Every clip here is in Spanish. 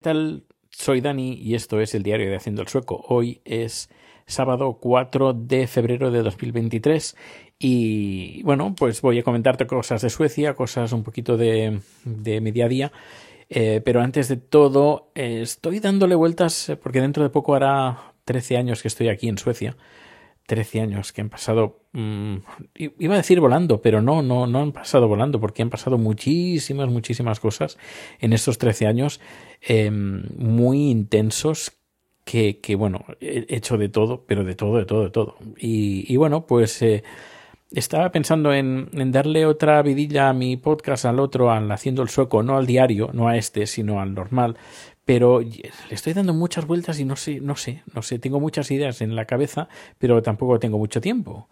¿Qué tal? Soy Dani y esto es el diario de Haciendo el Sueco. Hoy es sábado 4 de febrero de 2023 y bueno, pues voy a comentarte cosas de Suecia, cosas un poquito de, de mi. Eh, pero antes de todo, eh, estoy dándole vueltas eh, porque dentro de poco hará 13 años que estoy aquí en Suecia. 13 años que han pasado, mm, iba a decir volando, pero no, no, no han pasado volando porque han pasado muchísimas, muchísimas cosas en estos 13 años em, muy intensos que, que, bueno, he hecho de todo, pero de todo, de todo, de todo. Y, y bueno, pues eh, estaba pensando en, en, darle otra vidilla a mi podcast, al otro, al Haciendo el Sueco, no al diario, no a este, sino al normal, pero le estoy dando muchas vueltas y no sé, no sé, no sé, tengo muchas ideas en la cabeza, pero tampoco tengo mucho tiempo.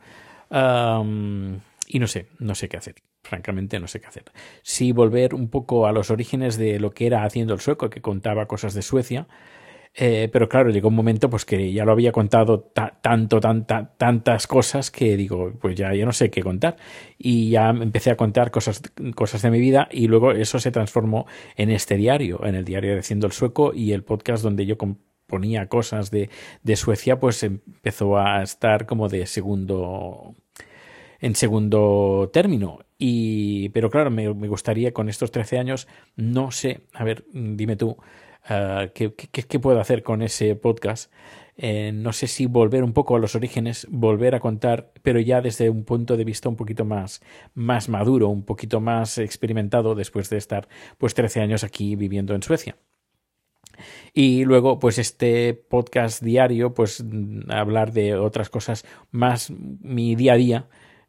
Um, y no sé, no sé qué hacer. Francamente, no sé qué hacer. Si volver un poco a los orígenes de lo que era haciendo el sueco, que contaba cosas de Suecia, eh, pero claro, llegó un momento pues que ya lo había contado ta tanto, tanta, tantas cosas que digo, pues ya, ya no sé qué contar. Y ya empecé a contar cosas, cosas de mi vida y luego eso se transformó en este diario, en el diario de Haciendo el Sueco y el podcast donde yo ponía cosas de, de Suecia, pues empezó a estar como de segundo en segundo término. Y, pero claro, me gustaría con estos 13 años, no sé, a ver, dime tú, Uh, ¿qué, qué, puedo hacer con ese podcast? Eh, no sé si volver un poco a los orígenes, volver a contar, pero ya desde un punto de vista un poquito más, más maduro, un poquito más experimentado después de estar pues 13 años aquí viviendo en Suecia. Y luego, pues este podcast diario, pues hablar de otras cosas más mi día a día,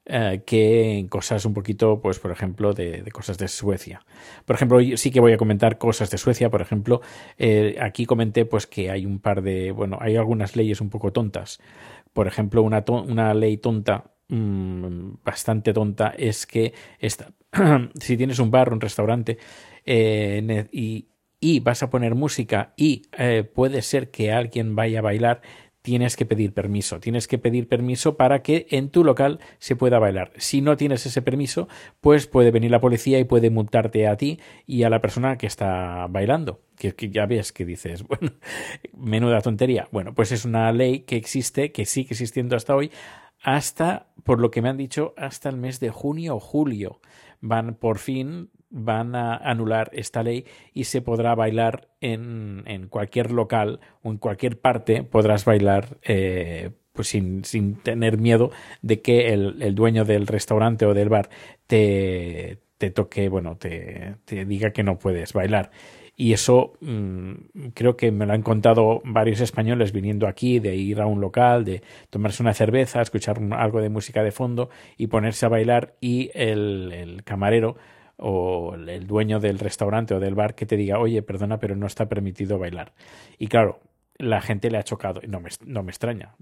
eh, que en cosas un poquito, pues por ejemplo, de, cosas de Suecia. Por ejemplo, sí que voy a comentar cosas de Suecia, por ejemplo, eh, aquí comenté pues que hay un par de, bueno, hay algunas leyes un poco tontas. Por ejemplo, una, una ley tonta, mmm, bastante tonta, es que si tienes un bar un restaurante eh, y, y vas a poner música y puede ser que alguien vaya a bailar, tienes que pedir permiso. Tienes que pedir permiso para que en tu local se pueda bailar. Si no tienes ese permiso, pues puede venir la policía y puede multarte a ti y a la persona que está bailando. Que, ya ves que dices, bueno, menuda tontería. Bueno, pues es una ley que existe, que sigue existiendo hasta hoy, hasta, por lo que me han dicho, hasta el mes de junio o julio. Van por fin van a anular esta ley y se podrá bailar en, en cualquier local o en cualquier parte podrás bailar eh, pues sin, sin, tener miedo de que el, el, dueño del restaurante o del bar te, te toque, bueno, te, te diga que no puedes bailar. Y eso mmm, creo que me lo han contado varios españoles viniendo aquí, de ir a un local, de tomarse una cerveza, escuchar algo de música de fondo y ponerse a bailar y el, el camarero o el dueño del restaurante o del bar que te diga, oye, perdona, pero no está permitido bailar. Y claro, la gente le ha chocado no me, no me extraña.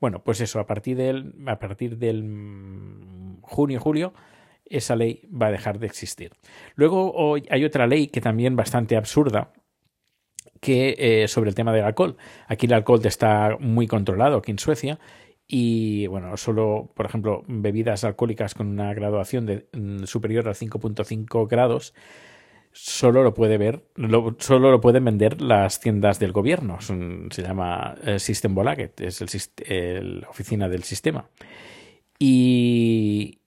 Bueno, pues eso, a partir del, a partir del junio, julio, esa ley va a dejar de existir. Luego hay otra ley que también bastante absurda, que eh, sobre el tema del alcohol. Aquí el alcohol está muy controlado aquí en Suecia y bueno, solo, por ejemplo, bebidas alcohólicas con una graduación de, mm, superior a 5.5 grados solo lo puede ver, lo, solo lo pueden vender las tiendas del gobierno. Se llama eh, System Bolaget, es el, la oficina del sistema. Y,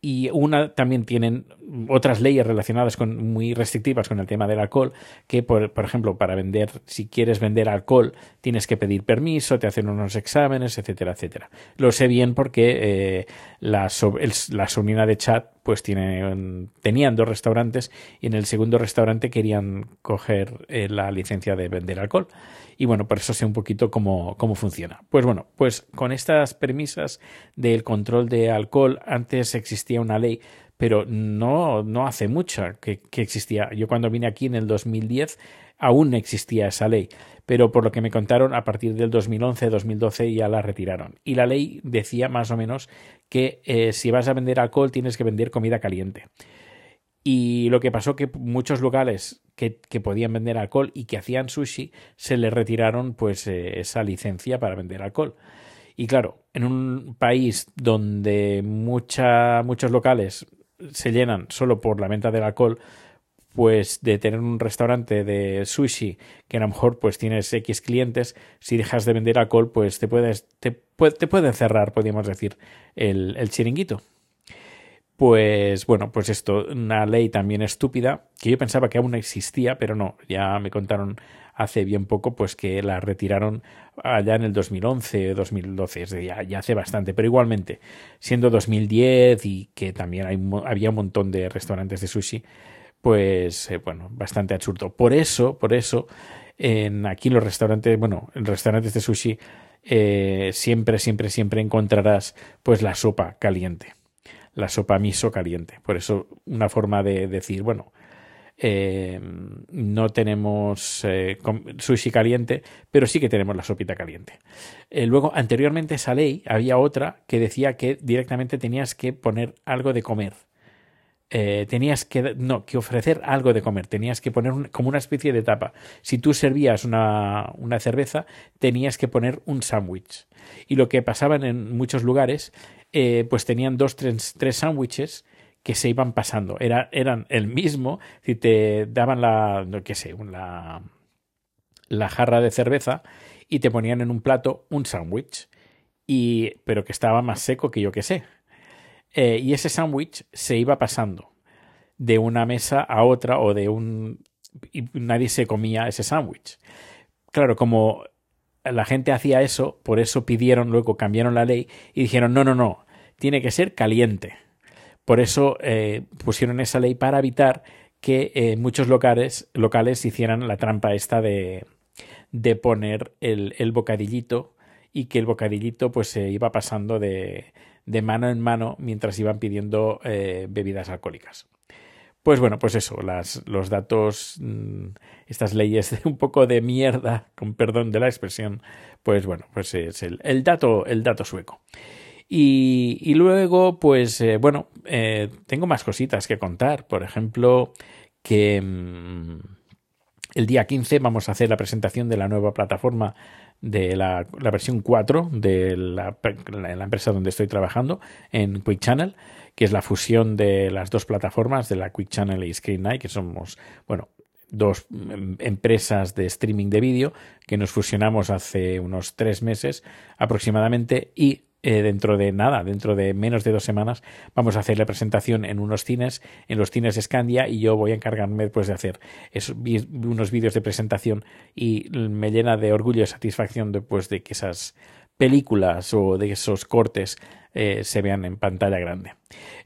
y una también tienen otras leyes relacionadas con muy restrictivas con el tema del alcohol que por, por, ejemplo para vender si quieres vender alcohol tienes que pedir permiso te hacen unos exámenes etcétera etcétera lo sé bien porque eh, la, el, la sobrina de chat pues tiene, tenían dos restaurantes y en el segundo restaurante querían coger eh, la licencia de vender alcohol y bueno, por eso sé un poquito cómo, cómo funciona. Pues bueno, pues con estas premisas del control de alcohol, antes existía una ley, pero no, no hace mucha que, que existía. Yo cuando vine aquí en el 2010 aún existía esa ley, pero por lo que me contaron, a partir del 2011-2012 ya la retiraron. Y la ley decía más o menos que eh, si vas a vender alcohol tienes que vender comida caliente. Y lo que pasó que muchos locales que, que, podían vender alcohol y que hacían sushi se les retiraron pues eh, esa licencia para vender alcohol. Y claro, en un país donde mucha, muchos locales se llenan solo por la venta del alcohol, pues de tener un restaurante de sushi que a lo mejor pues tienes X clientes, si dejas de vender alcohol, pues te puedes, te, te pueden cerrar, podríamos decir, el, el chiringuito. Pues bueno, pues esto, una ley también estúpida, que yo pensaba que aún existía, pero no, ya me contaron hace bien poco, pues que la retiraron allá en el 2011, 2012, es ya, ya hace bastante, pero igualmente, siendo 2010 y que también había un montón de restaurantes de sushi, pues eh, bueno, bastante absurdo. Por eso, por eso, en aquí los restaurantes, bueno, en restaurantes de sushi, eh, siempre, siempre, siempre encontrarás pues la sopa caliente, la sopa miso caliente. Por eso, una forma de decir, bueno, eh, no tenemos sushi caliente, pero sí que tenemos la sopita caliente. luego, anteriormente esa ley, había otra que decía que directamente tenías que poner algo de comer eh, tenías que, no, que ofrecer algo de comer, tenías que poner como una especie de tapa. Si tú servías una, una cerveza, tenías que poner un sándwich. Y lo que pasaba en muchos lugares, eh, pues tenían dos, tres, tres sándwiches que se iban pasando. Era, eran el mismo, si te daban la, no qué sé, la, la jarra de cerveza y te ponían en un plato un sándwich. Pero que estaba más seco que yo que sé. Eh, y ese sándwich se iba pasando de una mesa a otra o de un... y nadie se comía ese sándwich. Claro, como la gente hacía eso, por eso pidieron, luego cambiaron la ley y dijeron, no, no, no, tiene que ser caliente. Por eso eh, pusieron esa ley para evitar que eh, muchos locales, locales hicieran la trampa esta de, de poner el, el bocadillito y que el bocadillito pues se iba pasando de, de mano en mano mientras iban pidiendo eh, bebidas alcohólicas. Pues bueno, pues eso, las, los datos, mm, estas leyes de un poco de mierda, con perdón de la expresión, pues bueno, pues es el, el dato, el dato sueco. Y, luego, pues eh, bueno, eh, tengo más cositas que contar. Por ejemplo, que mm, el día 15 vamos a hacer la presentación de la nueva plataforma de la, la versión 4 de la, la, empresa donde estoy trabajando, en Quick Channel, que es la fusión de las dos plataformas, de la Quick Channel y Screen Night, que somos, bueno, dos em, empresas de streaming de vídeo que nos fusionamos hace unos tres meses aproximadamente y eh, dentro de nada, dentro de menos de dos semanas, vamos a hacer la presentación en unos cines, en los cines Scandia, y yo voy a encargarme pues, de hacer esos, unos vídeos de presentación y me llena de orgullo y satisfacción después de que esas películas o de esos cortes eh, se vean en pantalla grande.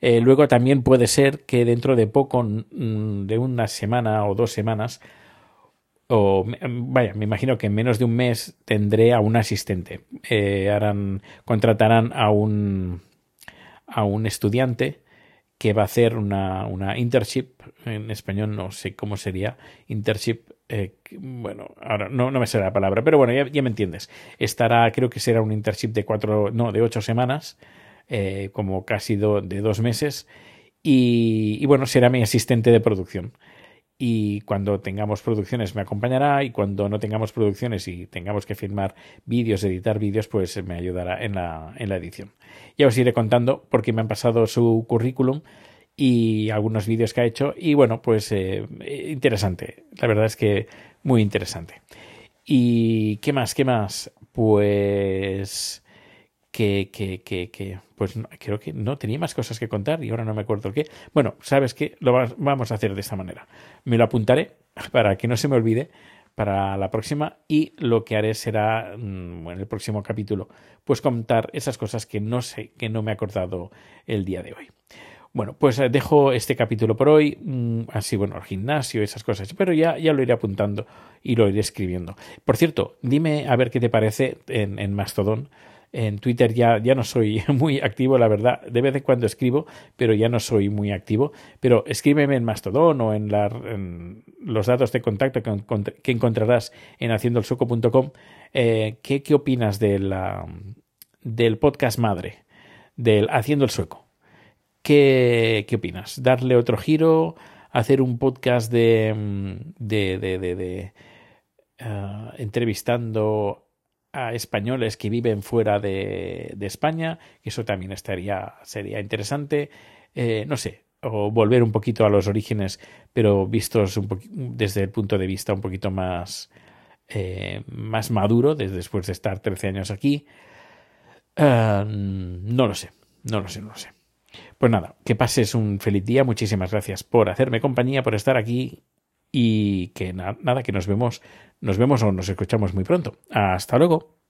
Eh, luego también puede ser que dentro de poco, de una semana o dos semanas, o vaya, me imagino que en menos de un mes tendré a un asistente. Eh, harán, contratarán a un, a un estudiante que va a hacer una, una internship, en español no sé cómo sería, internship, eh, bueno, ahora no, no me sé la palabra, pero bueno, ya, ya, me entiendes. Estará, creo que será un internship de cuatro, no, de ocho semanas, eh, como casi do, de dos meses, y, y bueno, será mi asistente de producción y cuando tengamos producciones me acompañará y cuando no tengamos producciones y tengamos que filmar vídeos, editar vídeos, pues me ayudará en la, en la edición. Ya os iré contando porque me han pasado su currículum y algunos vídeos que ha hecho y bueno, pues eh, interesante, la verdad es que muy interesante. ¿Y qué más? ¿Qué más? Pues que, que, que, que pues creo que no tenía más cosas que contar y ahora no me acuerdo qué. Bueno, sabes que lo vamos a hacer de esta manera. Me lo apuntaré para que no se me olvide para la próxima y lo que haré será mm, en el próximo capítulo pues contar esas cosas que no sé, que no me he acordado el día de hoy. Bueno, pues eh, dejo este capítulo por hoy, mm, así bueno, el gimnasio, esas cosas, pero ya, ya lo iré apuntando y lo iré escribiendo. Por cierto, dime a ver qué te parece en, en Mastodon en Twitter ya, ya no soy muy activo, la verdad. De vez en cuando escribo, pero ya no soy muy activo. Pero escríbeme en Mastodon o en, los datos de contacto que, encontrarás en haciendoelsueco.com. Eh, ¿qué, ¿Qué opinas de la, del podcast madre, del Haciendo el Sueco? ¿Qué, ¿Qué opinas? ¿Darle otro giro? ¿Hacer un podcast de, de, de, de, uh, entrevistando a españoles que viven fuera de, de España, que eso también estaría, sería interesante. Eh, no sé, o volver un poquito a los orígenes, pero vistos desde el punto de vista un poquito más, eh, más maduro, desde después de estar 13 años aquí. Eh, no lo sé, no lo sé, no lo sé. Pues nada, que pases un feliz día. Muchísimas gracias por hacerme compañía, por estar aquí y que nada, que nos vemos, nos vemos o nos escuchamos muy pronto. Hasta luego.